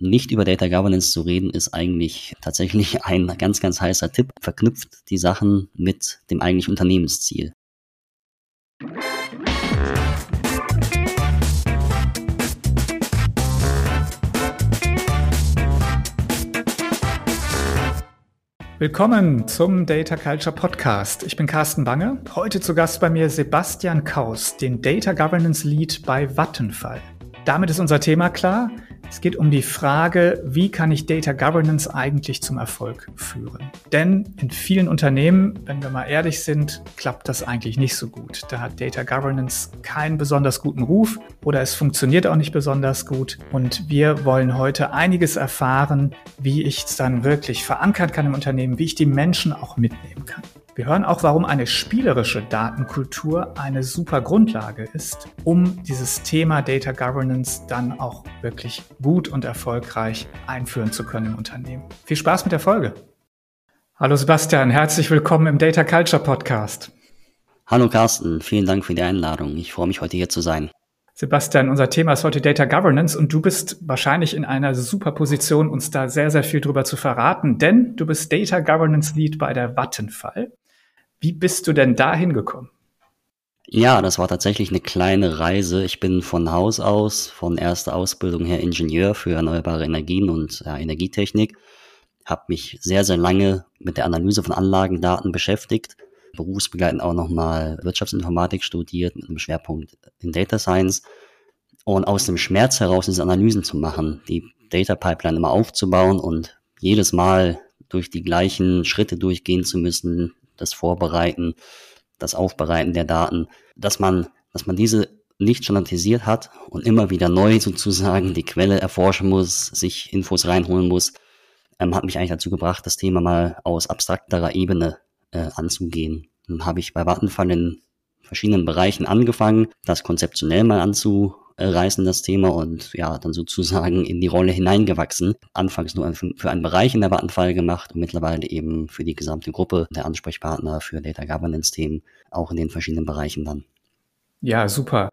nicht über Data Governance zu reden, ist eigentlich tatsächlich ein ganz, ganz heißer Tipp. Verknüpft die Sachen mit dem eigentlichen Unternehmensziel. Willkommen zum Data Culture Podcast. Ich bin Carsten Bange. Heute zu Gast bei mir Sebastian Kaus, den Data Governance Lead bei Vattenfall. Damit ist unser Thema klar. Es geht um die Frage, wie kann ich Data Governance eigentlich zum Erfolg führen? Denn in vielen Unternehmen, wenn wir mal ehrlich sind, klappt das eigentlich nicht so gut. Da hat Data Governance keinen besonders guten Ruf oder es funktioniert auch nicht besonders gut. Und wir wollen heute einiges erfahren, wie ich es dann wirklich verankern kann im Unternehmen, wie ich die Menschen auch mitnehmen kann. Wir hören auch, warum eine spielerische Datenkultur eine super Grundlage ist, um dieses Thema Data Governance dann auch wirklich gut und erfolgreich einführen zu können im Unternehmen. Viel Spaß mit der Folge. Hallo Sebastian, herzlich willkommen im Data Culture Podcast. Hallo Carsten, vielen Dank für die Einladung. Ich freue mich heute hier zu sein. Sebastian, unser Thema ist heute Data Governance und du bist wahrscheinlich in einer super Position, uns da sehr, sehr viel drüber zu verraten, denn du bist Data Governance Lead bei der Vattenfall. Wie bist du denn da hingekommen? Ja, das war tatsächlich eine kleine Reise. Ich bin von Haus aus, von erster Ausbildung her Ingenieur für erneuerbare Energien und ja, Energietechnik, habe mich sehr, sehr lange mit der Analyse von Anlagendaten beschäftigt, berufsbegleitend auch nochmal Wirtschaftsinformatik studiert mit einem Schwerpunkt in Data Science und aus dem Schmerz heraus diese Analysen zu machen, die Data Pipeline immer aufzubauen und jedes Mal durch die gleichen Schritte durchgehen zu müssen, das Vorbereiten, das Aufbereiten der Daten, dass man, dass man diese nicht standardisiert hat und immer wieder neu sozusagen die Quelle erforschen muss, sich Infos reinholen muss, ähm, hat mich eigentlich dazu gebracht, das Thema mal aus abstrakterer Ebene äh, anzugehen. Dann habe ich bei Vattenfall in verschiedenen Bereichen angefangen, das konzeptionell mal anzu, reißen das Thema und ja, dann sozusagen in die Rolle hineingewachsen. Anfangs nur für einen Bereich in der Vattenfall gemacht und mittlerweile eben für die gesamte Gruppe der Ansprechpartner für Data Governance Themen, auch in den verschiedenen Bereichen dann. Ja, super.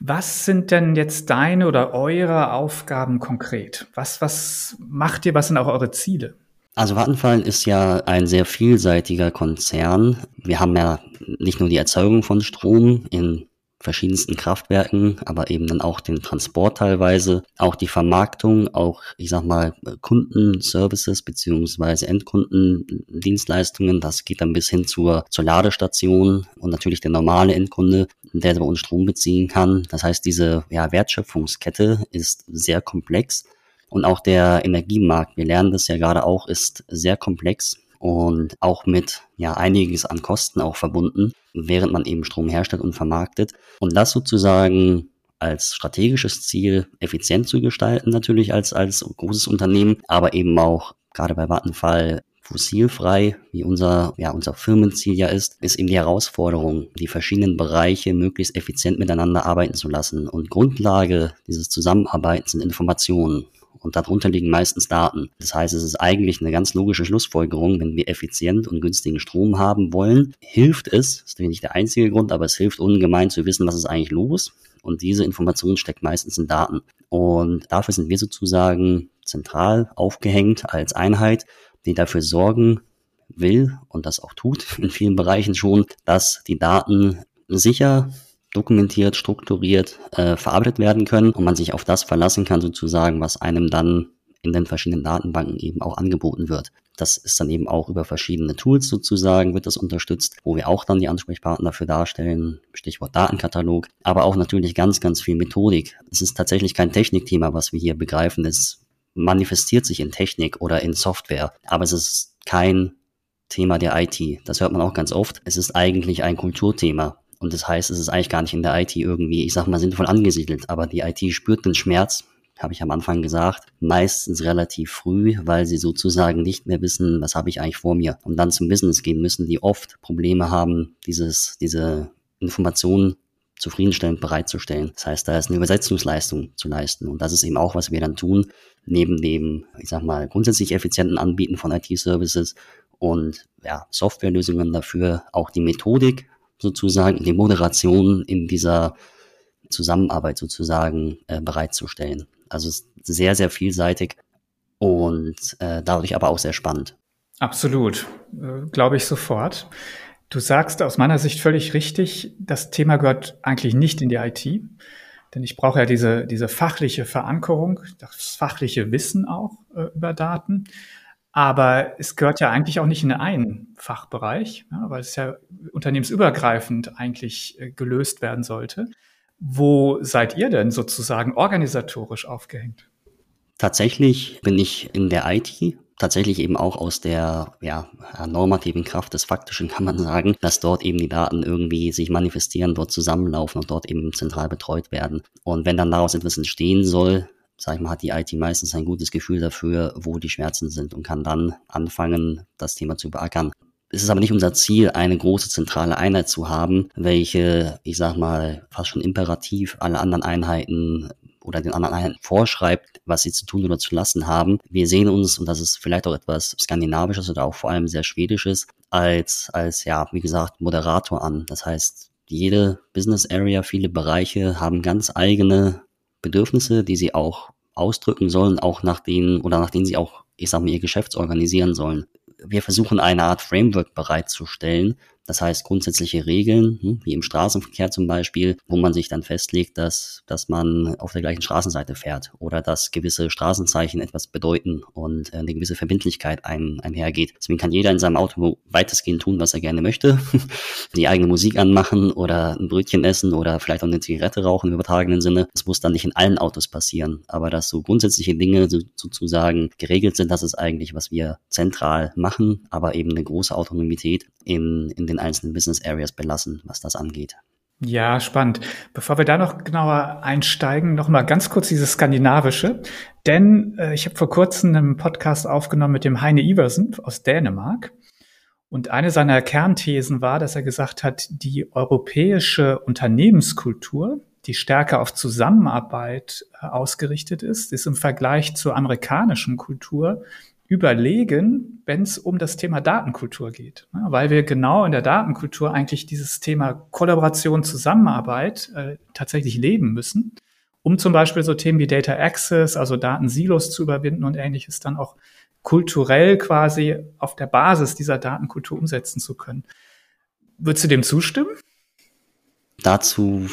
Was sind denn jetzt deine oder eure Aufgaben konkret? Was, was macht ihr? Was sind auch eure Ziele? Also Vattenfall ist ja ein sehr vielseitiger Konzern. Wir haben ja nicht nur die Erzeugung von Strom in verschiedensten Kraftwerken, aber eben dann auch den Transport teilweise, auch die Vermarktung, auch, ich sag mal, Kundenservices beziehungsweise Endkundendienstleistungen. Das geht dann bis hin zur, zur Ladestation und natürlich der normale Endkunde, der bei uns Strom beziehen kann. Das heißt, diese ja, Wertschöpfungskette ist sehr komplex. Und auch der Energiemarkt, wir lernen das ja gerade auch, ist sehr komplex und auch mit ja einiges an Kosten auch verbunden, während man eben Strom herstellt und vermarktet. Und das sozusagen als strategisches Ziel effizient zu gestalten, natürlich als, als großes Unternehmen, aber eben auch gerade bei Vattenfall fossilfrei, wie unser, ja, unser Firmenziel ja ist, ist eben die Herausforderung, die verschiedenen Bereiche möglichst effizient miteinander arbeiten zu lassen. Und Grundlage dieses Zusammenarbeitens sind Informationen und darunter liegen meistens Daten. Das heißt, es ist eigentlich eine ganz logische Schlussfolgerung, wenn wir effizient und günstigen Strom haben wollen, hilft es, das ist nicht der einzige Grund, aber es hilft ungemein zu wissen, was ist eigentlich los. Und diese Information steckt meistens in Daten. Und dafür sind wir sozusagen zentral aufgehängt als Einheit, die dafür sorgen will und das auch tut in vielen Bereichen schon, dass die Daten sicher dokumentiert, strukturiert äh, verarbeitet werden können und man sich auf das verlassen kann, sozusagen, was einem dann in den verschiedenen Datenbanken eben auch angeboten wird. Das ist dann eben auch über verschiedene Tools sozusagen, wird das unterstützt, wo wir auch dann die Ansprechpartner dafür darstellen, Stichwort Datenkatalog, aber auch natürlich ganz, ganz viel Methodik. Es ist tatsächlich kein Technikthema, was wir hier begreifen. Es manifestiert sich in Technik oder in Software, aber es ist kein Thema der IT. Das hört man auch ganz oft. Es ist eigentlich ein Kulturthema. Und das heißt, es ist eigentlich gar nicht in der IT irgendwie, ich sag mal, sinnvoll angesiedelt. Aber die IT spürt den Schmerz, habe ich am Anfang gesagt, meistens relativ früh, weil sie sozusagen nicht mehr wissen, was habe ich eigentlich vor mir. Und dann zum Business gehen müssen, die oft Probleme haben, dieses, diese Informationen zufriedenstellend bereitzustellen. Das heißt, da ist eine Übersetzungsleistung zu leisten. Und das ist eben auch, was wir dann tun, neben dem, ich sag mal, grundsätzlich effizienten Anbieten von IT-Services und ja, Softwarelösungen dafür, auch die Methodik sozusagen, die Moderation in dieser Zusammenarbeit sozusagen äh, bereitzustellen. Also sehr, sehr vielseitig und äh, dadurch aber auch sehr spannend. Absolut, äh, glaube ich sofort. Du sagst aus meiner Sicht völlig richtig, das Thema gehört eigentlich nicht in die IT, denn ich brauche ja diese, diese fachliche Verankerung, das fachliche Wissen auch äh, über Daten. Aber es gehört ja eigentlich auch nicht in einen Fachbereich, ja, weil es ja unternehmensübergreifend eigentlich äh, gelöst werden sollte. Wo seid ihr denn sozusagen organisatorisch aufgehängt? Tatsächlich bin ich in der IT, tatsächlich eben auch aus der ja, normativen Kraft des Faktischen kann man sagen, dass dort eben die Daten irgendwie sich manifestieren, dort zusammenlaufen und dort eben zentral betreut werden. Und wenn dann daraus etwas entstehen soll, sag ich mal, hat die IT meistens ein gutes Gefühl dafür, wo die Schmerzen sind und kann dann anfangen, das Thema zu beackern. Es ist aber nicht unser Ziel, eine große zentrale Einheit zu haben, welche, ich sag mal, fast schon imperativ alle anderen Einheiten oder den anderen Einheiten vorschreibt, was sie zu tun oder zu lassen haben. Wir sehen uns, und das ist vielleicht auch etwas Skandinavisches oder auch vor allem sehr Schwedisches, als, als, ja, wie gesagt, Moderator an. Das heißt, jede Business Area, viele Bereiche haben ganz eigene Bedürfnisse, die sie auch ausdrücken sollen, auch nach denen oder nach denen sie auch, ich sag mal, ihr Geschäft organisieren sollen. Wir versuchen eine Art Framework bereitzustellen, das heißt grundsätzliche Regeln, hm, wie im Straßenverkehr zum Beispiel, wo man sich dann festlegt, dass, dass man auf der gleichen Straßenseite fährt oder dass gewisse Straßenzeichen etwas bedeuten und äh, eine gewisse Verbindlichkeit ein, einhergeht. Deswegen kann jeder in seinem Auto weitestgehend tun, was er gerne möchte. Die eigene Musik anmachen oder ein Brötchen essen oder vielleicht auch eine Zigarette rauchen im übertragenen Sinne. Das muss dann nicht in allen Autos passieren. Aber dass so grundsätzliche Dinge so, sozusagen geregelt sind, das ist eigentlich, was wir zentral machen, aber eben eine große Autonomität in, in den den einzelnen Business Areas belassen, was das angeht. Ja, spannend. Bevor wir da noch genauer einsteigen, noch mal ganz kurz dieses Skandinavische. Denn äh, ich habe vor kurzem einen Podcast aufgenommen mit dem Heine Iversen aus Dänemark. Und eine seiner Kernthesen war, dass er gesagt hat, die europäische Unternehmenskultur, die stärker auf Zusammenarbeit äh, ausgerichtet ist, ist im Vergleich zur amerikanischen Kultur überlegen, wenn es um das Thema Datenkultur geht. Weil wir genau in der Datenkultur eigentlich dieses Thema Kollaboration, Zusammenarbeit äh, tatsächlich leben müssen, um zum Beispiel so Themen wie Data Access, also Datensilos zu überwinden und ähnliches dann auch kulturell quasi auf der Basis dieser Datenkultur umsetzen zu können. Würdest du dem zustimmen? Dazu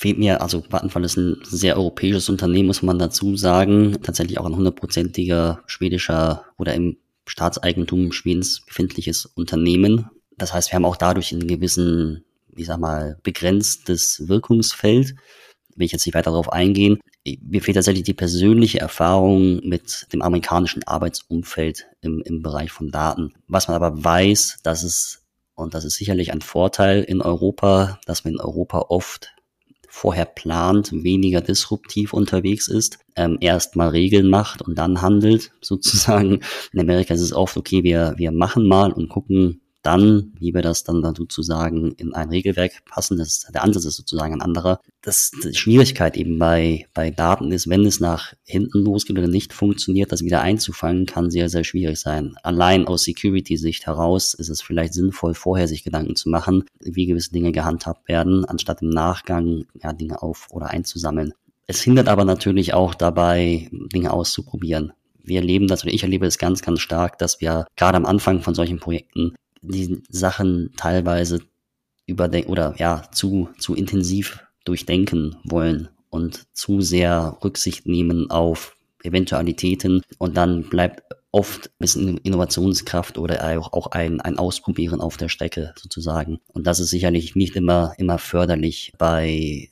fehlt mir, also Vattenfall ist ein sehr europäisches Unternehmen, muss man dazu sagen. Tatsächlich auch ein hundertprozentiger schwedischer oder im Staatseigentum Schwedens befindliches Unternehmen. Das heißt, wir haben auch dadurch einen gewissen, ich sag mal, begrenztes Wirkungsfeld. Will ich jetzt nicht weiter darauf eingehen. Mir fehlt tatsächlich die persönliche Erfahrung mit dem amerikanischen Arbeitsumfeld im, im Bereich von Daten. Was man aber weiß, dass es, und das ist sicherlich ein Vorteil in Europa, dass man in Europa oft vorher plant, weniger disruptiv unterwegs ist, ähm, erst mal Regeln macht und dann handelt, sozusagen. In Amerika ist es oft, okay, wir, wir machen mal und gucken, dann, wie wir das dann sozusagen in ein Regelwerk passen, das der Ansatz ist sozusagen ein anderer. Das, die Schwierigkeit eben bei, bei Daten ist, wenn es nach hinten losgeht oder nicht funktioniert, das wieder einzufangen, kann sehr, sehr schwierig sein. Allein aus Security-Sicht heraus ist es vielleicht sinnvoll, vorher sich Gedanken zu machen, wie gewisse Dinge gehandhabt werden, anstatt im Nachgang ja, Dinge auf oder einzusammeln. Es hindert aber natürlich auch dabei, Dinge auszuprobieren wir erleben das oder ich erlebe es ganz, ganz stark, dass wir gerade am Anfang von solchen Projekten die Sachen teilweise überdenken oder ja, zu, zu intensiv durchdenken wollen und zu sehr Rücksicht nehmen auf Eventualitäten und dann bleibt oft ein bisschen Innovationskraft oder auch, ein, ein Ausprobieren auf der Strecke sozusagen. Und das ist sicherlich nicht immer, immer förderlich bei äh,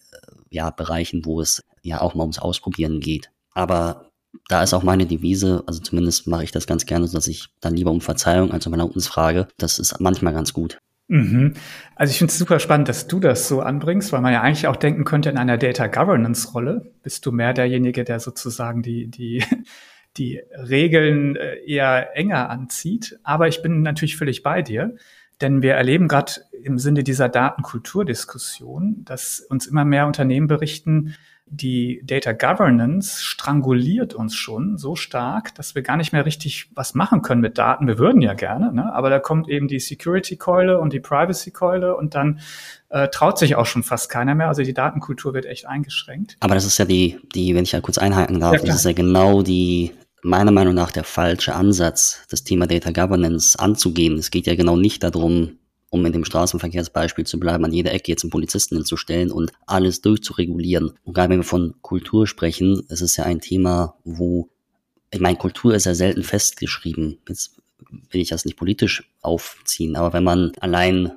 ja, Bereichen, wo es ja auch mal ums Ausprobieren geht. Aber da ist auch meine Devise, also zumindest mache ich das ganz gerne, dass ich dann lieber um Verzeihung als um Erlaubnis frage. Das ist manchmal ganz gut. Mhm. Also ich finde es super spannend, dass du das so anbringst, weil man ja eigentlich auch denken könnte, in einer Data Governance Rolle bist du mehr derjenige, der sozusagen die, die, die Regeln äh, eher enger anzieht. Aber ich bin natürlich völlig bei dir, denn wir erleben gerade im Sinne dieser Datenkulturdiskussion, dass uns immer mehr Unternehmen berichten, die Data Governance stranguliert uns schon so stark, dass wir gar nicht mehr richtig was machen können mit Daten. Wir würden ja gerne, ne? aber da kommt eben die Security-Keule und die Privacy-Keule und dann äh, traut sich auch schon fast keiner mehr. Also die Datenkultur wird echt eingeschränkt. Aber das ist ja die, die, wenn ich ja kurz einhaken darf, ja, das ist ja genau die meiner Meinung nach der falsche Ansatz, das Thema Data Governance anzugehen. Es geht ja genau nicht darum, um in dem Straßenverkehrsbeispiel zu bleiben, an jeder Ecke jetzt einen Polizisten hinzustellen und alles durchzuregulieren. Und gerade wenn wir von Kultur sprechen, es ist ja ein Thema, wo, ich meine, Kultur ist ja selten festgeschrieben. Jetzt will ich das nicht politisch aufziehen, aber wenn man allein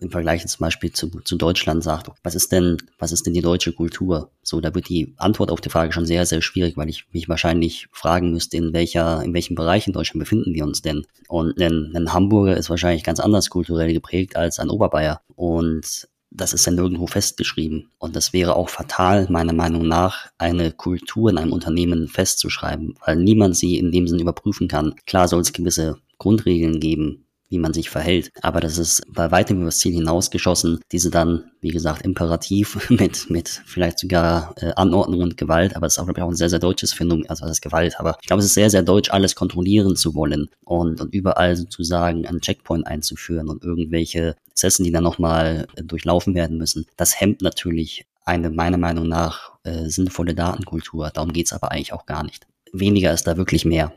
im Vergleich zum Beispiel zu, zu Deutschland sagt, was ist denn, was ist denn die deutsche Kultur? So, da wird die Antwort auf die Frage schon sehr, sehr schwierig, weil ich mich wahrscheinlich fragen müsste, in welcher, in welchem Bereich in Deutschland befinden wir uns denn? Und ein, ein Hamburger ist wahrscheinlich ganz anders kulturell geprägt als ein Oberbayer. Und das ist ja nirgendwo festgeschrieben. Und das wäre auch fatal, meiner Meinung nach, eine Kultur in einem Unternehmen festzuschreiben, weil niemand sie in dem Sinn überprüfen kann. Klar soll es gewisse Grundregeln geben, wie man sich verhält. Aber das ist bei weitem über das Ziel hinausgeschossen, diese dann, wie gesagt, imperativ mit, mit vielleicht sogar äh, Anordnung und Gewalt, aber es ist auch, glaube ich, auch ein sehr, sehr deutsches Phänomen, also das Gewalt, aber ich glaube, es ist sehr, sehr deutsch, alles kontrollieren zu wollen und, und überall sozusagen einen Checkpoint einzuführen und irgendwelche Prozesse, die dann nochmal äh, durchlaufen werden müssen. Das hemmt natürlich eine meiner Meinung nach äh, sinnvolle Datenkultur. Darum geht's aber eigentlich auch gar nicht. Weniger ist da wirklich mehr.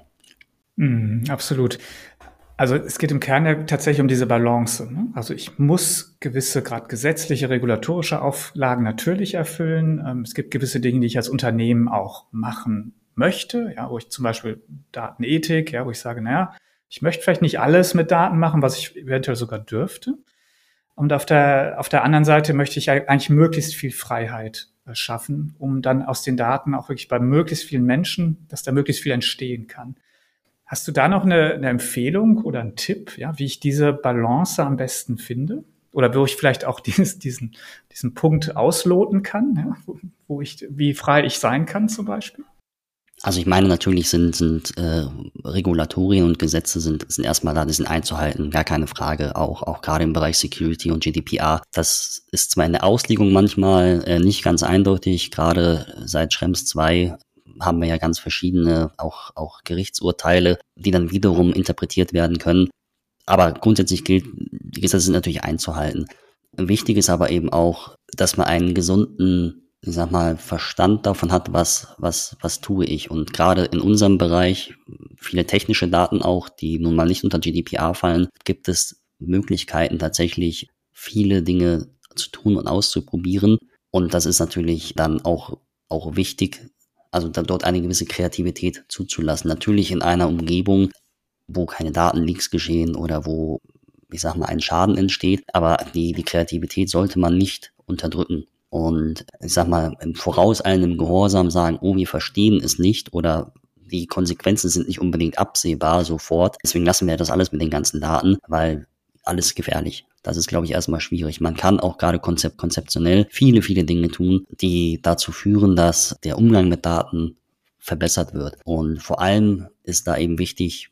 Mm, absolut. Also es geht im Kern ja tatsächlich um diese Balance. Ne? Also ich muss gewisse gerade gesetzliche, regulatorische Auflagen natürlich erfüllen. Ähm, es gibt gewisse Dinge, die ich als Unternehmen auch machen möchte, ja, wo ich zum Beispiel Datenethik, ja, wo ich sage, naja, ich möchte vielleicht nicht alles mit Daten machen, was ich eventuell sogar dürfte. Und auf der, auf der anderen Seite möchte ich eigentlich möglichst viel Freiheit äh, schaffen, um dann aus den Daten auch wirklich bei möglichst vielen Menschen, dass da möglichst viel entstehen kann. Hast du da noch eine, eine Empfehlung oder einen Tipp, ja, wie ich diese Balance am besten finde? Oder wo ich vielleicht auch dieses, diesen, diesen Punkt ausloten kann, ja, wo, ich, wie frei ich sein kann zum Beispiel? Also ich meine, natürlich sind, sind äh, Regulatorien und Gesetze sind, sind erstmal da, die sind einzuhalten, gar keine Frage, auch, auch gerade im Bereich Security und GDPR. Das ist zwar in der Auslegung manchmal äh, nicht ganz eindeutig, gerade seit Schrems 2 haben wir ja ganz verschiedene auch, auch Gerichtsurteile, die dann wiederum interpretiert werden können. Aber grundsätzlich gilt, die Gesetze sind natürlich einzuhalten. Wichtig ist aber eben auch, dass man einen gesunden, ich sag mal, Verstand davon hat, was, was, was tue ich. Und gerade in unserem Bereich, viele technische Daten auch, die nun mal nicht unter GDPR fallen, gibt es Möglichkeiten tatsächlich viele Dinge zu tun und auszuprobieren. Und das ist natürlich dann auch, auch wichtig, also dann dort eine gewisse Kreativität zuzulassen. Natürlich in einer Umgebung, wo keine Datenleaks geschehen oder wo, ich sag mal, ein Schaden entsteht. Aber die, die Kreativität sollte man nicht unterdrücken. Und ich sag mal, im vorauseilendem Gehorsam sagen, oh, wir verstehen es nicht oder die Konsequenzen sind nicht unbedingt absehbar sofort. Deswegen lassen wir das alles mit den ganzen Daten, weil alles gefährlich. Das ist, glaube ich, erstmal schwierig. Man kann auch gerade konzept konzeptionell viele, viele Dinge tun, die dazu führen, dass der Umgang mit Daten verbessert wird. Und vor allem ist da eben wichtig,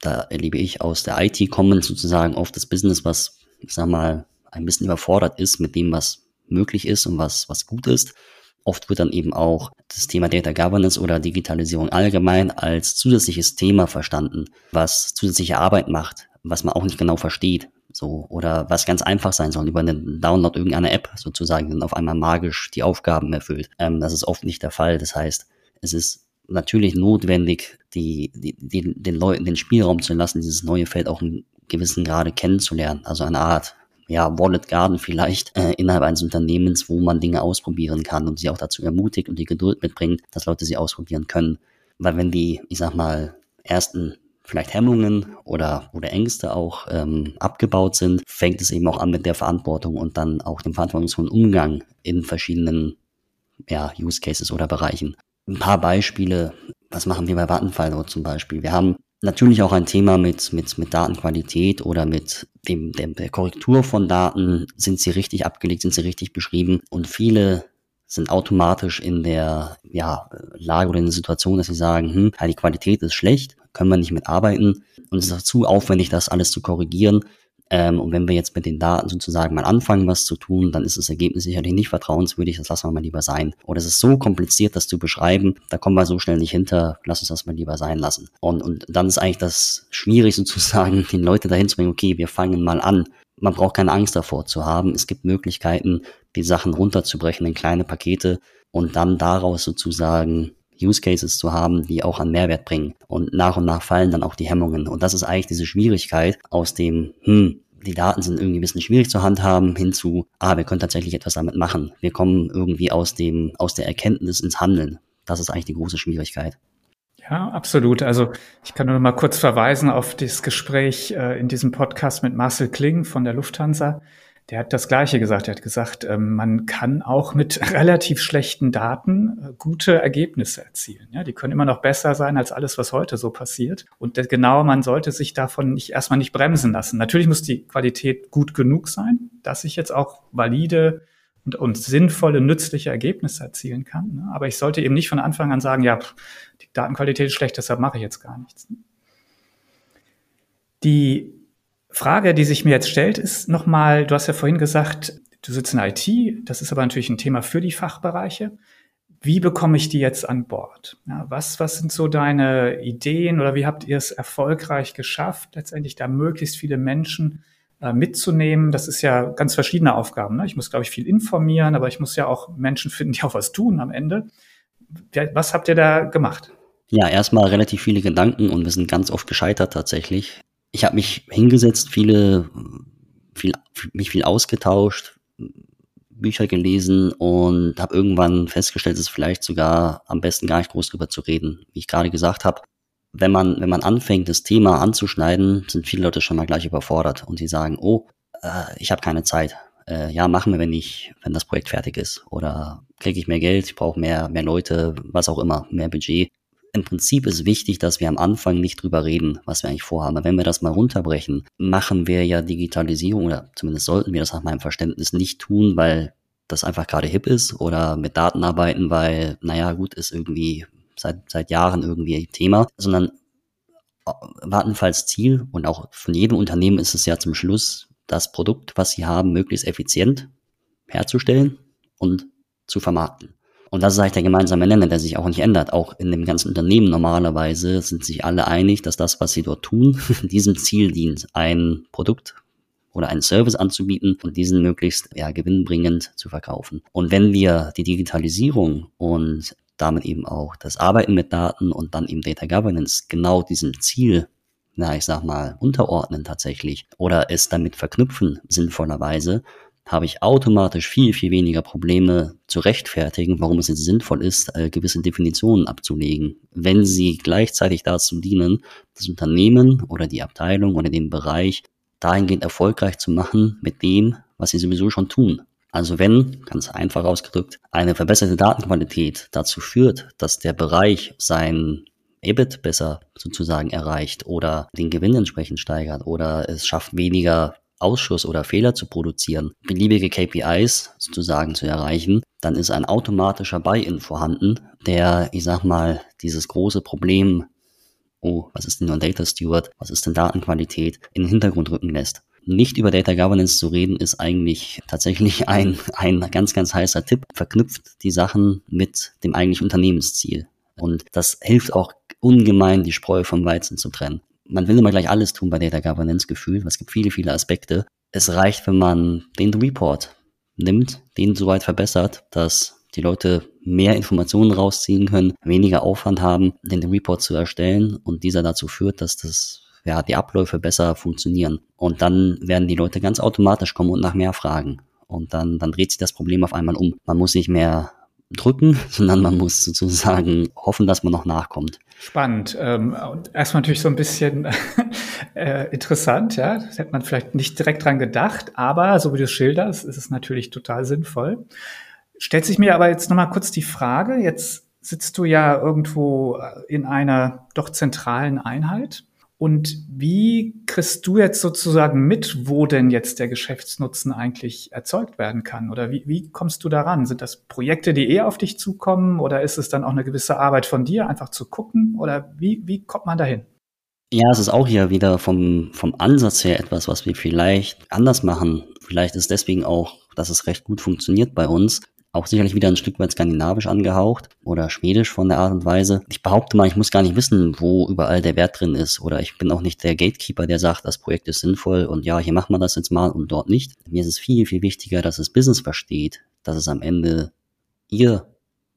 da erlebe ich aus der IT kommen sozusagen auf das Business, was, ich sag mal, ein bisschen überfordert ist mit dem, was möglich ist und was, was gut ist. Oft wird dann eben auch das Thema Data Governance oder Digitalisierung allgemein als zusätzliches Thema verstanden, was zusätzliche Arbeit macht, was man auch nicht genau versteht. So, oder was ganz einfach sein soll, über einen Download irgendeiner App sozusagen dann auf einmal magisch die Aufgaben erfüllt. Ähm, das ist oft nicht der Fall. Das heißt, es ist natürlich notwendig, die, die, die, den Leuten den Spielraum zu lassen, dieses neue Feld auch in gewissen Grade kennenzulernen. Also eine Art, ja, Wallet Garden vielleicht äh, innerhalb eines Unternehmens, wo man Dinge ausprobieren kann und sie auch dazu ermutigt und die Geduld mitbringt, dass Leute sie ausprobieren können. Weil wenn die, ich sag mal, ersten vielleicht Hemmungen oder, oder Ängste auch ähm, abgebaut sind, fängt es eben auch an mit der Verantwortung und dann auch dem verantwortungsvollen Umgang in verschiedenen ja, Use Cases oder Bereichen. Ein paar Beispiele, was machen wir bei Vattenfall zum Beispiel? Wir haben natürlich auch ein Thema mit, mit, mit Datenqualität oder mit dem, der, der Korrektur von Daten. Sind sie richtig abgelegt, sind sie richtig beschrieben? Und viele sind automatisch in der ja, Lage oder in der Situation, dass sie sagen, hm, die Qualität ist schlecht, können wir nicht mitarbeiten und es ist auch zu aufwendig, das alles zu korrigieren. Ähm, und wenn wir jetzt mit den Daten sozusagen mal anfangen, was zu tun, dann ist das Ergebnis sicherlich nicht vertrauenswürdig, das lassen wir mal lieber sein. Oder es ist so kompliziert, das zu beschreiben, da kommen wir so schnell nicht hinter, lass uns das mal lieber sein lassen. Und, und dann ist eigentlich das schwierig sozusagen, den Leute dahin zu bringen, okay, wir fangen mal an. Man braucht keine Angst davor zu haben. Es gibt Möglichkeiten, die Sachen runterzubrechen in kleine Pakete und dann daraus sozusagen Use Cases zu haben, die auch an Mehrwert bringen. Und nach und nach fallen dann auch die Hemmungen. Und das ist eigentlich diese Schwierigkeit aus dem, hm, die Daten sind irgendwie ein bisschen schwierig zu handhaben, hinzu, ah, wir können tatsächlich etwas damit machen. Wir kommen irgendwie aus dem, aus der Erkenntnis ins Handeln. Das ist eigentlich die große Schwierigkeit. Ja, absolut. Also ich kann nur mal kurz verweisen auf das Gespräch äh, in diesem Podcast mit Marcel Kling von der Lufthansa der hat das Gleiche gesagt. Er hat gesagt, ähm, man kann auch mit relativ schlechten Daten äh, gute Ergebnisse erzielen. Ja, die können immer noch besser sein als alles, was heute so passiert. Und genau, man sollte sich davon nicht erstmal nicht bremsen lassen. Natürlich muss die Qualität gut genug sein, dass ich jetzt auch valide und, und sinnvolle, nützliche Ergebnisse erzielen kann. Ne? Aber ich sollte eben nicht von Anfang an sagen, ja, die Datenqualität ist schlecht, deshalb mache ich jetzt gar nichts. Die Frage, die sich mir jetzt stellt, ist nochmal, du hast ja vorhin gesagt, du sitzt in IT, das ist aber natürlich ein Thema für die Fachbereiche. Wie bekomme ich die jetzt an Bord? Ja, was, was sind so deine Ideen oder wie habt ihr es erfolgreich geschafft, letztendlich da möglichst viele Menschen äh, mitzunehmen? Das ist ja ganz verschiedene Aufgaben. Ne? Ich muss, glaube ich, viel informieren, aber ich muss ja auch Menschen finden, die auch was tun am Ende. Was habt ihr da gemacht? Ja, erstmal relativ viele Gedanken und wir sind ganz oft gescheitert tatsächlich ich habe mich hingesetzt, viele, viel, mich viel ausgetauscht, Bücher gelesen und habe irgendwann festgestellt, es ist vielleicht sogar am besten gar nicht groß drüber zu reden. Wie ich gerade gesagt habe, wenn man, wenn man anfängt, das Thema anzuschneiden, sind viele Leute schon mal gleich überfordert und sie sagen, oh, äh, ich habe keine Zeit. Äh, ja, machen wir, wenn ich, wenn das Projekt fertig ist. Oder kriege ich mehr Geld, ich brauche mehr, mehr Leute, was auch immer, mehr Budget im Prinzip ist wichtig, dass wir am Anfang nicht drüber reden, was wir eigentlich vorhaben. Aber wenn wir das mal runterbrechen, machen wir ja Digitalisierung oder zumindest sollten wir das nach meinem Verständnis nicht tun, weil das einfach gerade hip ist oder mit Daten arbeiten, weil, naja, gut, ist irgendwie seit, seit Jahren irgendwie Thema, sondern äh, Wartenfalls Ziel und auch von jedem Unternehmen ist es ja zum Schluss, das Produkt, was sie haben, möglichst effizient herzustellen und zu vermarkten. Und das ist eigentlich der gemeinsame Nenner, der sich auch nicht ändert. Auch in dem ganzen Unternehmen normalerweise sind sich alle einig, dass das, was sie dort tun, diesem Ziel dient, ein Produkt oder einen Service anzubieten und diesen möglichst ja, gewinnbringend zu verkaufen. Und wenn wir die Digitalisierung und damit eben auch das Arbeiten mit Daten und dann eben Data Governance genau diesem Ziel, na, ich sag mal, unterordnen tatsächlich oder es damit verknüpfen sinnvollerweise, habe ich automatisch viel, viel weniger Probleme zu rechtfertigen, warum es jetzt sinnvoll ist, äh, gewisse Definitionen abzulegen, wenn sie gleichzeitig dazu dienen, das Unternehmen oder die Abteilung oder den Bereich dahingehend erfolgreich zu machen mit dem, was sie sowieso schon tun. Also wenn, ganz einfach ausgedrückt, eine verbesserte Datenqualität dazu führt, dass der Bereich sein EBIT besser sozusagen erreicht oder den Gewinn entsprechend steigert oder es schafft weniger Ausschuss oder Fehler zu produzieren, beliebige KPIs sozusagen zu erreichen, dann ist ein automatischer Buy-in vorhanden, der, ich sag mal, dieses große Problem, oh, was ist denn ein Data Steward, was ist denn Datenqualität, in den Hintergrund rücken lässt. Nicht über Data Governance zu reden, ist eigentlich tatsächlich ein, ein ganz, ganz heißer Tipp. Verknüpft die Sachen mit dem eigentlichen Unternehmensziel. Und das hilft auch ungemein, die Spreu vom Weizen zu trennen man will immer gleich alles tun bei Data Governance gefühlt. Es gibt viele, viele Aspekte. Es reicht, wenn man den Report nimmt, den soweit verbessert, dass die Leute mehr Informationen rausziehen können, weniger Aufwand haben, den Report zu erstellen und dieser dazu führt, dass das ja, die Abläufe besser funktionieren. Und dann werden die Leute ganz automatisch kommen und nach mehr fragen. Und dann, dann dreht sich das Problem auf einmal um. Man muss nicht mehr drücken, sondern man muss sozusagen hoffen, dass man noch nachkommt. Spannend. Ähm, erstmal natürlich so ein bisschen äh, interessant, ja. Das hätte man vielleicht nicht direkt dran gedacht, aber so wie du schilderst, ist es natürlich total sinnvoll. Stellt sich mir aber jetzt nochmal kurz die Frage, jetzt sitzt du ja irgendwo in einer doch zentralen Einheit und wie kriegst du jetzt sozusagen mit, wo denn jetzt der Geschäftsnutzen eigentlich erzeugt werden kann? Oder wie, wie kommst du daran? Sind das Projekte, die eher auf dich zukommen? Oder ist es dann auch eine gewisse Arbeit von dir, einfach zu gucken? Oder wie, wie kommt man dahin? Ja, es ist auch hier wieder vom, vom Ansatz her etwas, was wir vielleicht anders machen. Vielleicht ist deswegen auch, dass es recht gut funktioniert bei uns. Auch sicherlich wieder ein Stück weit skandinavisch angehaucht oder schwedisch von der Art und Weise. Ich behaupte mal, ich muss gar nicht wissen, wo überall der Wert drin ist. Oder ich bin auch nicht der Gatekeeper, der sagt, das Projekt ist sinnvoll und ja, hier macht man das jetzt mal und dort nicht. Mir ist es viel, viel wichtiger, dass es Business versteht, dass es am Ende ihr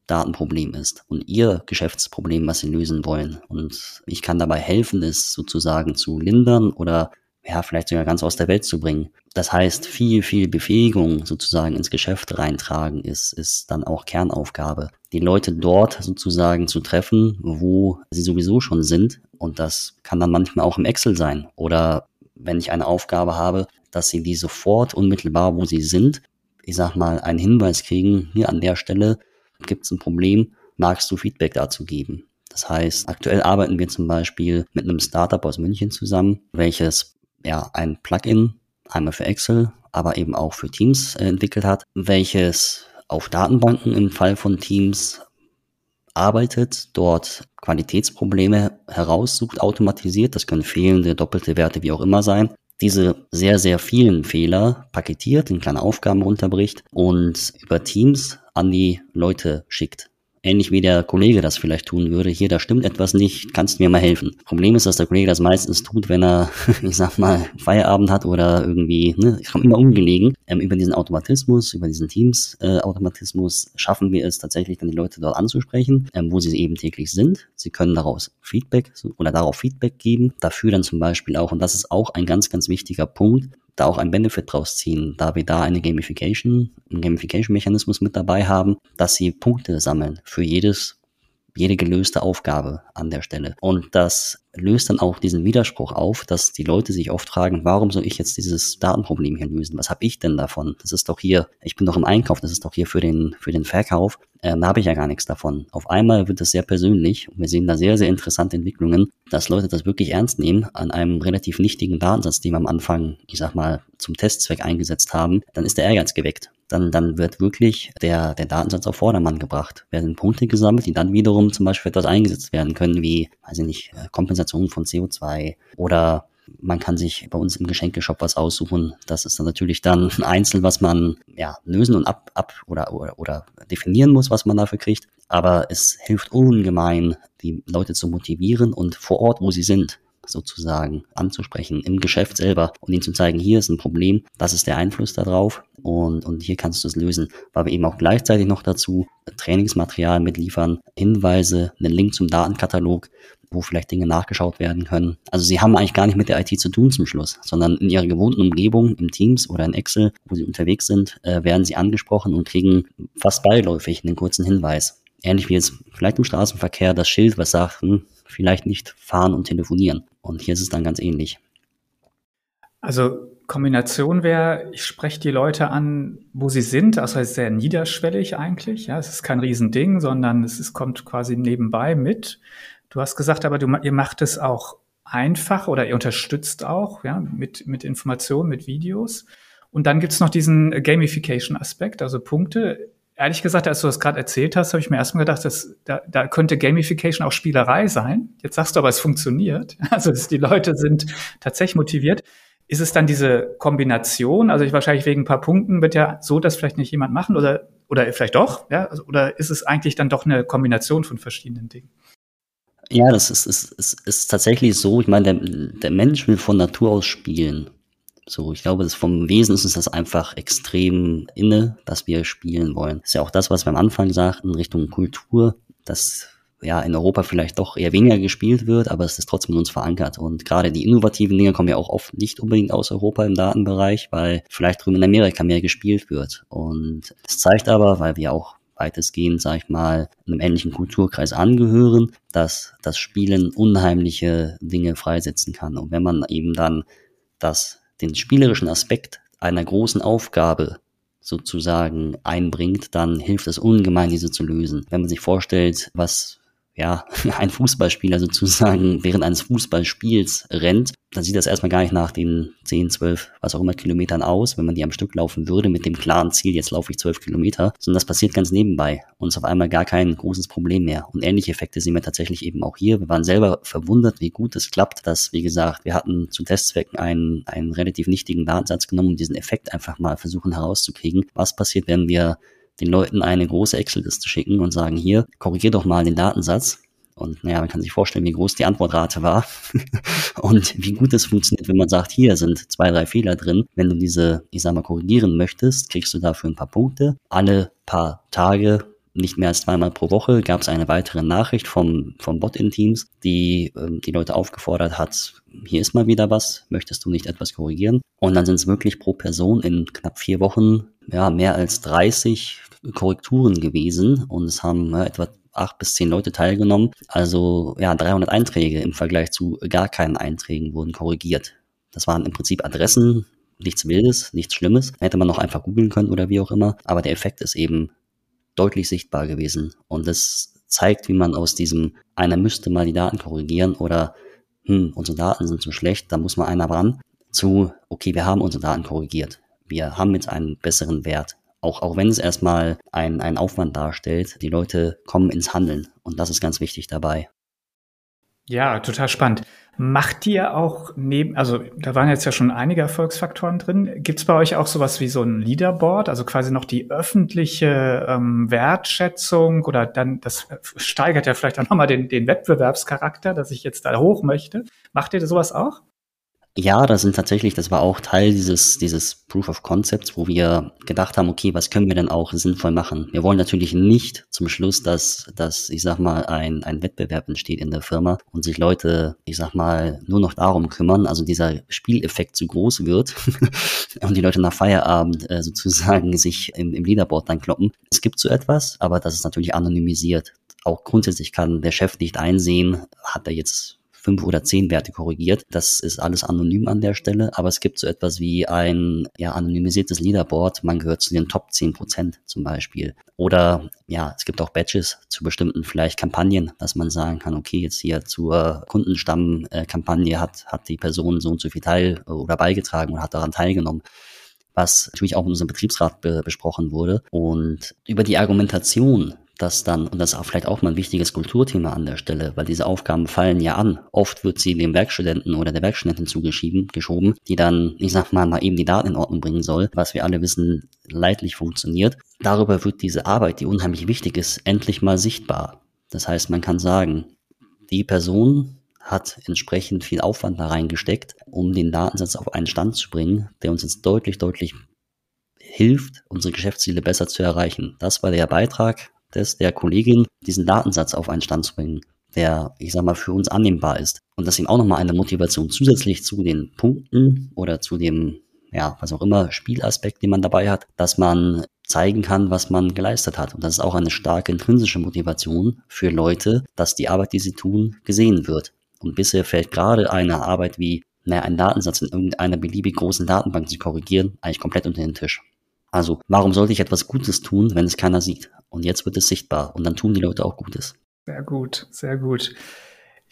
Datenproblem ist und ihr Geschäftsproblem, was sie lösen wollen. Und ich kann dabei helfen, es sozusagen zu lindern oder ja, vielleicht sogar ganz aus der Welt zu bringen. Das heißt, viel, viel Befähigung sozusagen ins Geschäft reintragen ist, ist dann auch Kernaufgabe. Die Leute dort sozusagen zu treffen, wo sie sowieso schon sind. Und das kann dann manchmal auch im Excel sein. Oder wenn ich eine Aufgabe habe, dass sie die sofort unmittelbar, wo sie sind, ich sag mal, einen Hinweis kriegen, hier an der Stelle gibt es ein Problem, magst du Feedback dazu geben? Das heißt, aktuell arbeiten wir zum Beispiel mit einem Startup aus München zusammen, welches ja ein Plugin einmal für Excel, aber eben auch für Teams äh, entwickelt hat, welches auf Datenbanken im Fall von Teams arbeitet, dort Qualitätsprobleme heraussucht, automatisiert. Das können fehlende, doppelte Werte, wie auch immer sein. Diese sehr, sehr vielen Fehler paketiert, in kleine Aufgaben runterbricht und über Teams an die Leute schickt. Ähnlich wie der Kollege das vielleicht tun würde. Hier, da stimmt etwas nicht, kannst du mir mal helfen. Problem ist, dass der Kollege das meistens tut, wenn er, ich sag mal, Feierabend hat oder irgendwie, ne, ich komme immer ungelegen. Ähm, über diesen Automatismus, über diesen Teams-Automatismus äh, schaffen wir es tatsächlich dann die Leute dort anzusprechen, ähm, wo sie eben täglich sind. Sie können daraus Feedback oder darauf Feedback geben. Dafür dann zum Beispiel auch, und das ist auch ein ganz, ganz wichtiger Punkt, da auch einen Benefit draus ziehen, da wir da eine Gamification, einen Gamification-Mechanismus mit dabei haben, dass sie Punkte sammeln für jedes jede gelöste Aufgabe an der Stelle. Und das löst dann auch diesen Widerspruch auf, dass die Leute sich oft fragen, warum soll ich jetzt dieses Datenproblem hier lösen? Was habe ich denn davon? Das ist doch hier, ich bin doch im Einkauf, das ist doch hier für den, für den Verkauf. Ähm, da habe ich ja gar nichts davon. Auf einmal wird es sehr persönlich und wir sehen da sehr, sehr interessante Entwicklungen, dass Leute das wirklich ernst nehmen an einem relativ nichtigen Datensatz, den wir am Anfang, ich sag mal, zum Testzweck eingesetzt haben, dann ist der Ehrgeiz geweckt dann, dann wird wirklich der, der Datensatz auf Vordermann gebracht. Werden Punkte gesammelt, die dann wiederum zum Beispiel für etwas eingesetzt werden können, wie, weiß ich nicht, äh, Kompensation von CO2 oder man kann sich bei uns im Geschenkeshop was aussuchen. Das ist dann natürlich dann ein Einzel, was man ja lösen und ab, ab oder, oder, oder definieren muss, was man dafür kriegt. Aber es hilft ungemein, die Leute zu motivieren und vor Ort, wo sie sind, sozusagen anzusprechen im Geschäft selber und ihnen zu zeigen, hier ist ein Problem, das ist der Einfluss darauf und, und hier kannst du es lösen, weil wir eben auch gleichzeitig noch dazu Trainingsmaterial mitliefern, Hinweise, einen Link zum Datenkatalog, wo vielleicht Dinge nachgeschaut werden können. Also sie haben eigentlich gar nicht mit der IT zu tun zum Schluss, sondern in ihrer gewohnten Umgebung, im Teams oder in Excel, wo sie unterwegs sind, äh, werden sie angesprochen und kriegen fast beiläufig einen kurzen Hinweis. Ähnlich wie jetzt vielleicht im Straßenverkehr das Schild, was sagt, hm, vielleicht nicht fahren und telefonieren. Und hier ist es dann ganz ähnlich. Also Kombination wäre, ich spreche die Leute an, wo sie sind, also ist sehr niederschwellig eigentlich. Ja, es ist kein Riesending, sondern es ist, kommt quasi nebenbei mit. Du hast gesagt, aber du, ihr macht es auch einfach oder ihr unterstützt auch, ja, mit, mit Informationen, mit Videos. Und dann gibt's noch diesen Gamification-Aspekt, also Punkte ehrlich gesagt, als du das gerade erzählt hast, habe ich mir erstmal gedacht, dass, da, da könnte Gamification auch Spielerei sein. Jetzt sagst du aber, es funktioniert. Also die Leute sind tatsächlich motiviert. Ist es dann diese Kombination? Also ich wahrscheinlich wegen ein paar Punkten wird ja so, dass vielleicht nicht jemand machen oder, oder vielleicht doch, ja? Also, oder ist es eigentlich dann doch eine Kombination von verschiedenen Dingen? Ja, das ist, ist, ist, ist tatsächlich so. Ich meine, der, der Mensch will von Natur aus spielen. So, ich glaube, das vom Wesen ist uns das einfach extrem inne, dass wir spielen wollen. Das ist ja auch das, was wir am Anfang sagten, Richtung Kultur, dass ja in Europa vielleicht doch eher weniger gespielt wird, aber es ist trotzdem in uns verankert. Und gerade die innovativen Dinge kommen ja auch oft nicht unbedingt aus Europa im Datenbereich, weil vielleicht drüben in Amerika mehr gespielt wird. Und das zeigt aber, weil wir auch weitestgehend, sag ich mal, einem ähnlichen Kulturkreis angehören, dass das Spielen unheimliche Dinge freisetzen kann. Und wenn man eben dann das den spielerischen Aspekt einer großen Aufgabe sozusagen einbringt, dann hilft es ungemein, diese zu lösen. Wenn man sich vorstellt, was ja, ein Fußballspieler sozusagen während eines Fußballspiels rennt, dann sieht das erstmal gar nicht nach den 10, 12, was auch immer Kilometern aus, wenn man die am Stück laufen würde mit dem klaren Ziel, jetzt laufe ich 12 Kilometer, sondern das passiert ganz nebenbei und ist auf einmal gar kein großes Problem mehr. Und ähnliche Effekte sehen wir tatsächlich eben auch hier. Wir waren selber verwundert, wie gut es klappt, dass, wie gesagt, wir hatten zu Testzwecken einen, einen relativ nichtigen Datensatz genommen, um diesen Effekt einfach mal versuchen herauszukriegen. Was passiert, wenn wir den Leuten eine große Excel-Liste schicken und sagen, hier, korrigier doch mal den Datensatz. Und naja, man kann sich vorstellen, wie groß die Antwortrate war und wie gut es funktioniert, wenn man sagt, hier sind zwei, drei Fehler drin. Wenn du diese, ich sag mal, korrigieren möchtest, kriegst du dafür ein paar Punkte. Alle paar Tage nicht mehr als zweimal pro Woche gab es eine weitere Nachricht vom, vom Bot in Teams, die ähm, die Leute aufgefordert hat, hier ist mal wieder was, möchtest du nicht etwas korrigieren? Und dann sind es wirklich pro Person in knapp vier Wochen ja, mehr als 30 Korrekturen gewesen und es haben ja, etwa acht bis zehn Leute teilgenommen. Also ja, 300 Einträge im Vergleich zu gar keinen Einträgen wurden korrigiert. Das waren im Prinzip Adressen, nichts Wildes, nichts Schlimmes. Hätte man noch einfach googeln können oder wie auch immer. Aber der Effekt ist eben deutlich sichtbar gewesen. Und das zeigt, wie man aus diesem, einer müsste mal die Daten korrigieren oder hm, unsere Daten sind zu schlecht, da muss mal einer ran, zu, okay, wir haben unsere Daten korrigiert. Wir haben jetzt einen besseren Wert. Auch, auch wenn es erstmal ein, ein Aufwand darstellt, die Leute kommen ins Handeln. Und das ist ganz wichtig dabei. Ja, total spannend. Macht ihr auch neben, also da waren jetzt ja schon einige Erfolgsfaktoren drin. Gibt es bei euch auch sowas wie so ein Leaderboard, also quasi noch die öffentliche ähm, Wertschätzung oder dann, das steigert ja vielleicht auch nochmal den, den Wettbewerbscharakter, dass ich jetzt da hoch möchte. Macht ihr sowas auch? Ja, das sind tatsächlich, das war auch Teil dieses, dieses Proof of Concepts, wo wir gedacht haben, okay, was können wir denn auch sinnvoll machen? Wir wollen natürlich nicht zum Schluss, dass, dass ich sag mal, ein, ein Wettbewerb entsteht in der Firma und sich Leute, ich sag mal, nur noch darum kümmern, also dieser Spieleffekt zu groß wird und die Leute nach Feierabend äh, sozusagen sich im, im Leaderboard dann kloppen. Es gibt so etwas, aber das ist natürlich anonymisiert. Auch grundsätzlich kann der Chef nicht einsehen, hat er jetzt fünf oder zehn Werte korrigiert. Das ist alles anonym an der Stelle, aber es gibt so etwas wie ein ja, anonymisiertes Leaderboard. Man gehört zu den Top 10 Prozent zum Beispiel. Oder ja, es gibt auch Badges zu bestimmten vielleicht Kampagnen, dass man sagen kann, okay, jetzt hier zur Kundenstammkampagne hat, hat die Person so und so viel Teil oder beigetragen und hat daran teilgenommen was natürlich auch in unserem Betriebsrat be besprochen wurde. Und über die Argumentation dass dann, und das ist auch vielleicht auch mal ein wichtiges Kulturthema an der Stelle, weil diese Aufgaben fallen ja an. Oft wird sie dem Werkstudenten oder der Werkstudentin zugeschoben, geschoben, die dann, ich sag mal, mal eben die Daten in Ordnung bringen soll, was wir alle wissen, leidlich funktioniert. Darüber wird diese Arbeit, die unheimlich wichtig ist, endlich mal sichtbar. Das heißt, man kann sagen, die Person hat entsprechend viel Aufwand da reingesteckt, um den Datensatz auf einen Stand zu bringen, der uns jetzt deutlich, deutlich hilft, unsere Geschäftsziele besser zu erreichen. Das war der Beitrag des, der Kollegin, diesen Datensatz auf einen Stand zu bringen, der, ich sag mal, für uns annehmbar ist. Und das ihm auch nochmal eine Motivation zusätzlich zu den Punkten oder zu dem, ja, was auch immer, Spielaspekt, den man dabei hat, dass man zeigen kann, was man geleistet hat. Und das ist auch eine starke intrinsische Motivation für Leute, dass die Arbeit, die sie tun, gesehen wird. Und bisher fällt gerade eine Arbeit wie, naja, einen Datensatz in irgendeiner beliebig großen Datenbank zu korrigieren, eigentlich komplett unter den Tisch. Also, warum sollte ich etwas Gutes tun, wenn es keiner sieht? Und jetzt wird es sichtbar und dann tun die Leute auch Gutes. Sehr gut, sehr gut.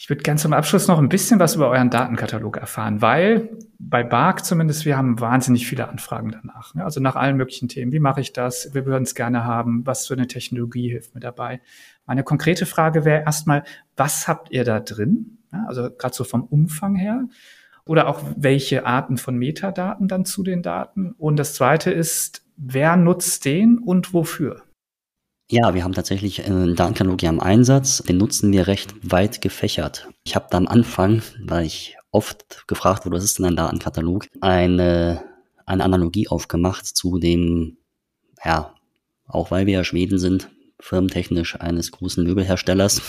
Ich würde ganz zum Abschluss noch ein bisschen was über euren Datenkatalog erfahren, weil bei Bark zumindest wir haben wahnsinnig viele Anfragen danach. Ne? Also nach allen möglichen Themen. Wie mache ich das? Wir würden es gerne haben. Was für eine Technologie hilft mir dabei? Meine konkrete Frage wäre erstmal, was habt ihr da drin? Also gerade so vom Umfang her. Oder auch welche Arten von Metadaten dann zu den Daten? Und das zweite ist, wer nutzt den und wofür? Ja, wir haben tatsächlich einen Datenkatalog ja im Einsatz. Den nutzen wir recht weit gefächert. Ich habe da am Anfang, weil ich oft gefragt wurde, was ist denn ein Datenkatalog, eine, eine Analogie aufgemacht zu dem, ja, auch weil wir ja Schweden sind, firmentechnisch eines großen Möbelherstellers,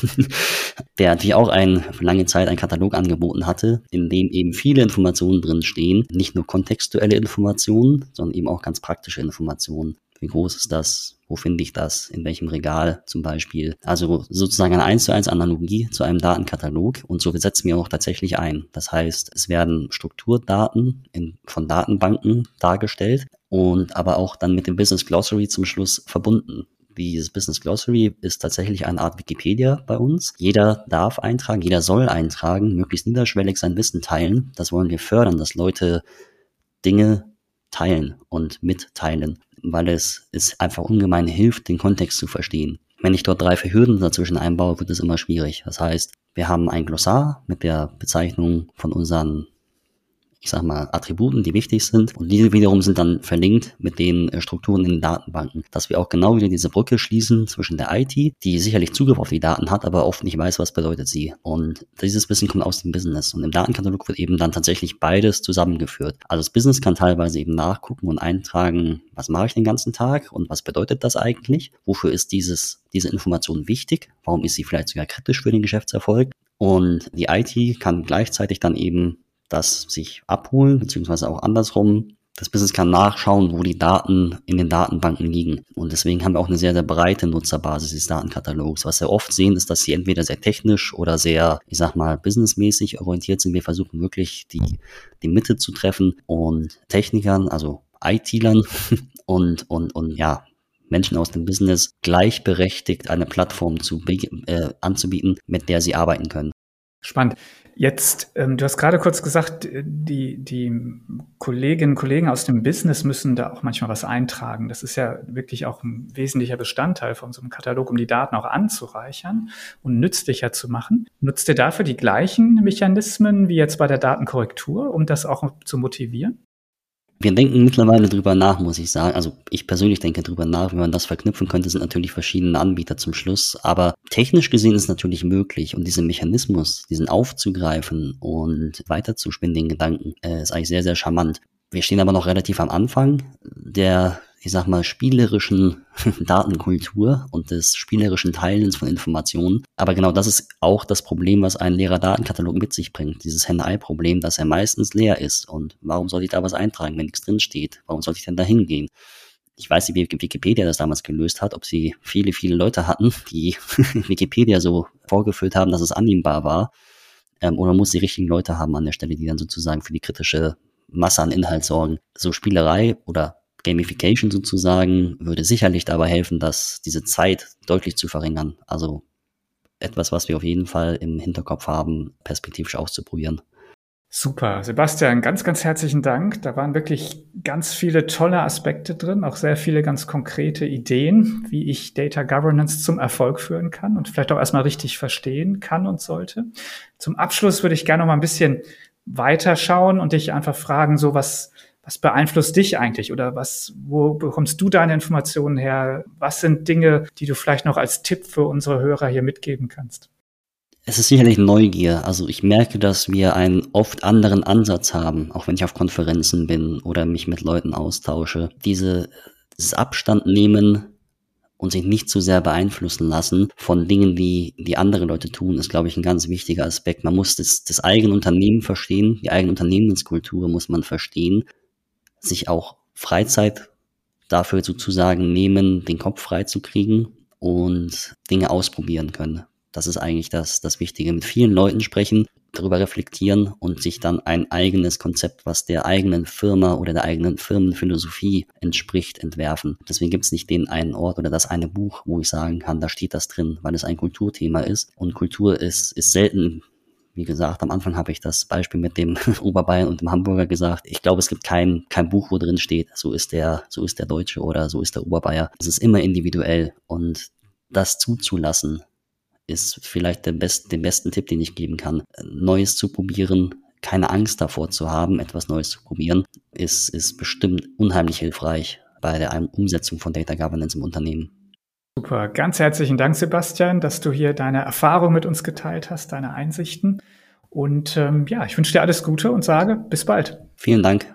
der natürlich auch ein, lange Zeit einen Katalog angeboten hatte, in dem eben viele Informationen drin stehen, nicht nur kontextuelle Informationen, sondern eben auch ganz praktische Informationen. Wie groß ist das? Wo finde ich das? In welchem Regal zum Beispiel? Also sozusagen eine 1 zu 1 Analogie zu einem Datenkatalog und so setzen wir auch tatsächlich ein. Das heißt, es werden Strukturdaten in, von Datenbanken dargestellt und aber auch dann mit dem Business Glossary zum Schluss verbunden dieses Business Glossary ist tatsächlich eine Art Wikipedia bei uns. Jeder darf eintragen, jeder soll eintragen, möglichst niederschwellig sein Wissen teilen. Das wollen wir fördern, dass Leute Dinge teilen und mitteilen, weil es, es einfach ungemein hilft, den Kontext zu verstehen. Wenn ich dort drei, vier Hürden dazwischen einbaue, wird es immer schwierig. Das heißt, wir haben ein Glossar mit der Bezeichnung von unseren ich sag mal, Attributen, die wichtig sind. Und diese wiederum sind dann verlinkt mit den äh, Strukturen in den Datenbanken. Dass wir auch genau wieder diese Brücke schließen zwischen der IT, die sicherlich Zugriff auf die Daten hat, aber oft nicht weiß, was bedeutet sie. Und dieses Wissen kommt aus dem Business. Und im Datenkatalog wird eben dann tatsächlich beides zusammengeführt. Also das Business kann teilweise eben nachgucken und eintragen, was mache ich den ganzen Tag und was bedeutet das eigentlich? Wofür ist dieses, diese Information wichtig? Warum ist sie vielleicht sogar kritisch für den Geschäftserfolg? Und die IT kann gleichzeitig dann eben das sich abholen, beziehungsweise auch andersrum. Das Business kann nachschauen, wo die Daten in den Datenbanken liegen. Und deswegen haben wir auch eine sehr, sehr breite Nutzerbasis des Datenkatalogs. Was wir oft sehen, ist, dass sie entweder sehr technisch oder sehr, ich sag mal, businessmäßig orientiert sind. Wir versuchen wirklich die, die Mitte zu treffen und Technikern, also IT-Lern und, und, und ja, Menschen aus dem Business gleichberechtigt eine Plattform zu, äh, anzubieten, mit der sie arbeiten können. Spannend. Jetzt, ähm, du hast gerade kurz gesagt, die, die Kolleginnen und Kollegen aus dem Business müssen da auch manchmal was eintragen. Das ist ja wirklich auch ein wesentlicher Bestandteil von so einem Katalog, um die Daten auch anzureichern und nützlicher zu machen. Nutzt ihr dafür die gleichen Mechanismen wie jetzt bei der Datenkorrektur, um das auch zu motivieren? Wir denken mittlerweile drüber nach, muss ich sagen. Also ich persönlich denke drüber nach, wie man das verknüpfen könnte, sind natürlich verschiedene Anbieter zum Schluss. Aber technisch gesehen ist es natürlich möglich. Und diesen Mechanismus, diesen aufzugreifen und weiterzuspinnen, den Gedanken, äh, ist eigentlich sehr, sehr charmant. Wir stehen aber noch relativ am Anfang der ich sag mal, spielerischen Datenkultur und des spielerischen Teilens von Informationen. Aber genau das ist auch das Problem, was ein leerer Datenkatalog mit sich bringt. Dieses Henne-Ei-Problem, dass er meistens leer ist. Und warum soll ich da was eintragen, wenn nichts drin steht? Warum soll ich denn da hingehen? Ich weiß nicht, wie Wikipedia das damals gelöst hat, ob sie viele, viele Leute hatten, die Wikipedia so vorgefüllt haben, dass es annehmbar war. Ähm, oder muss die richtigen Leute haben an der Stelle, die dann sozusagen für die kritische Masse an Inhalt sorgen. So Spielerei oder Gamification sozusagen würde sicherlich dabei helfen, dass diese Zeit deutlich zu verringern. Also etwas, was wir auf jeden Fall im Hinterkopf haben, perspektivisch auszuprobieren. Super. Sebastian, ganz, ganz herzlichen Dank. Da waren wirklich ganz viele tolle Aspekte drin, auch sehr viele ganz konkrete Ideen, wie ich Data Governance zum Erfolg führen kann und vielleicht auch erstmal richtig verstehen kann und sollte. Zum Abschluss würde ich gerne noch mal ein bisschen weiterschauen und dich einfach fragen, so was, was beeinflusst dich eigentlich oder was, wo bekommst du deine Informationen her? Was sind Dinge, die du vielleicht noch als Tipp für unsere Hörer hier mitgeben kannst? Es ist sicherlich Neugier. Also ich merke, dass wir einen oft anderen Ansatz haben, auch wenn ich auf Konferenzen bin oder mich mit Leuten austausche. Diese, dieses Abstand nehmen und sich nicht zu sehr beeinflussen lassen von Dingen, die, die andere Leute tun, ist, glaube ich, ein ganz wichtiger Aspekt. Man muss das, das eigene Unternehmen verstehen, die eigene Unternehmenskultur muss man verstehen sich auch Freizeit dafür sozusagen nehmen, den Kopf frei zu kriegen und Dinge ausprobieren können. Das ist eigentlich das, das Wichtige. Mit vielen Leuten sprechen, darüber reflektieren und sich dann ein eigenes Konzept, was der eigenen Firma oder der eigenen Firmenphilosophie entspricht, entwerfen. Deswegen gibt es nicht den einen Ort oder das eine Buch, wo ich sagen kann, da steht das drin, weil es ein Kulturthema ist. Und Kultur ist, ist selten wie gesagt, am Anfang habe ich das Beispiel mit dem Oberbayern und dem Hamburger gesagt. Ich glaube, es gibt kein, kein Buch, wo drin steht, so ist der, so ist der Deutsche oder so ist der Oberbayer. Es ist immer individuell und das zuzulassen ist vielleicht der best, den besten Tipp, den ich geben kann. Neues zu probieren, keine Angst davor zu haben, etwas Neues zu probieren, ist, ist bestimmt unheimlich hilfreich bei der Umsetzung von Data Governance im Unternehmen. Super. Ganz herzlichen Dank, Sebastian, dass du hier deine Erfahrung mit uns geteilt hast, deine Einsichten. Und ähm, ja, ich wünsche dir alles Gute und sage bis bald. Vielen Dank.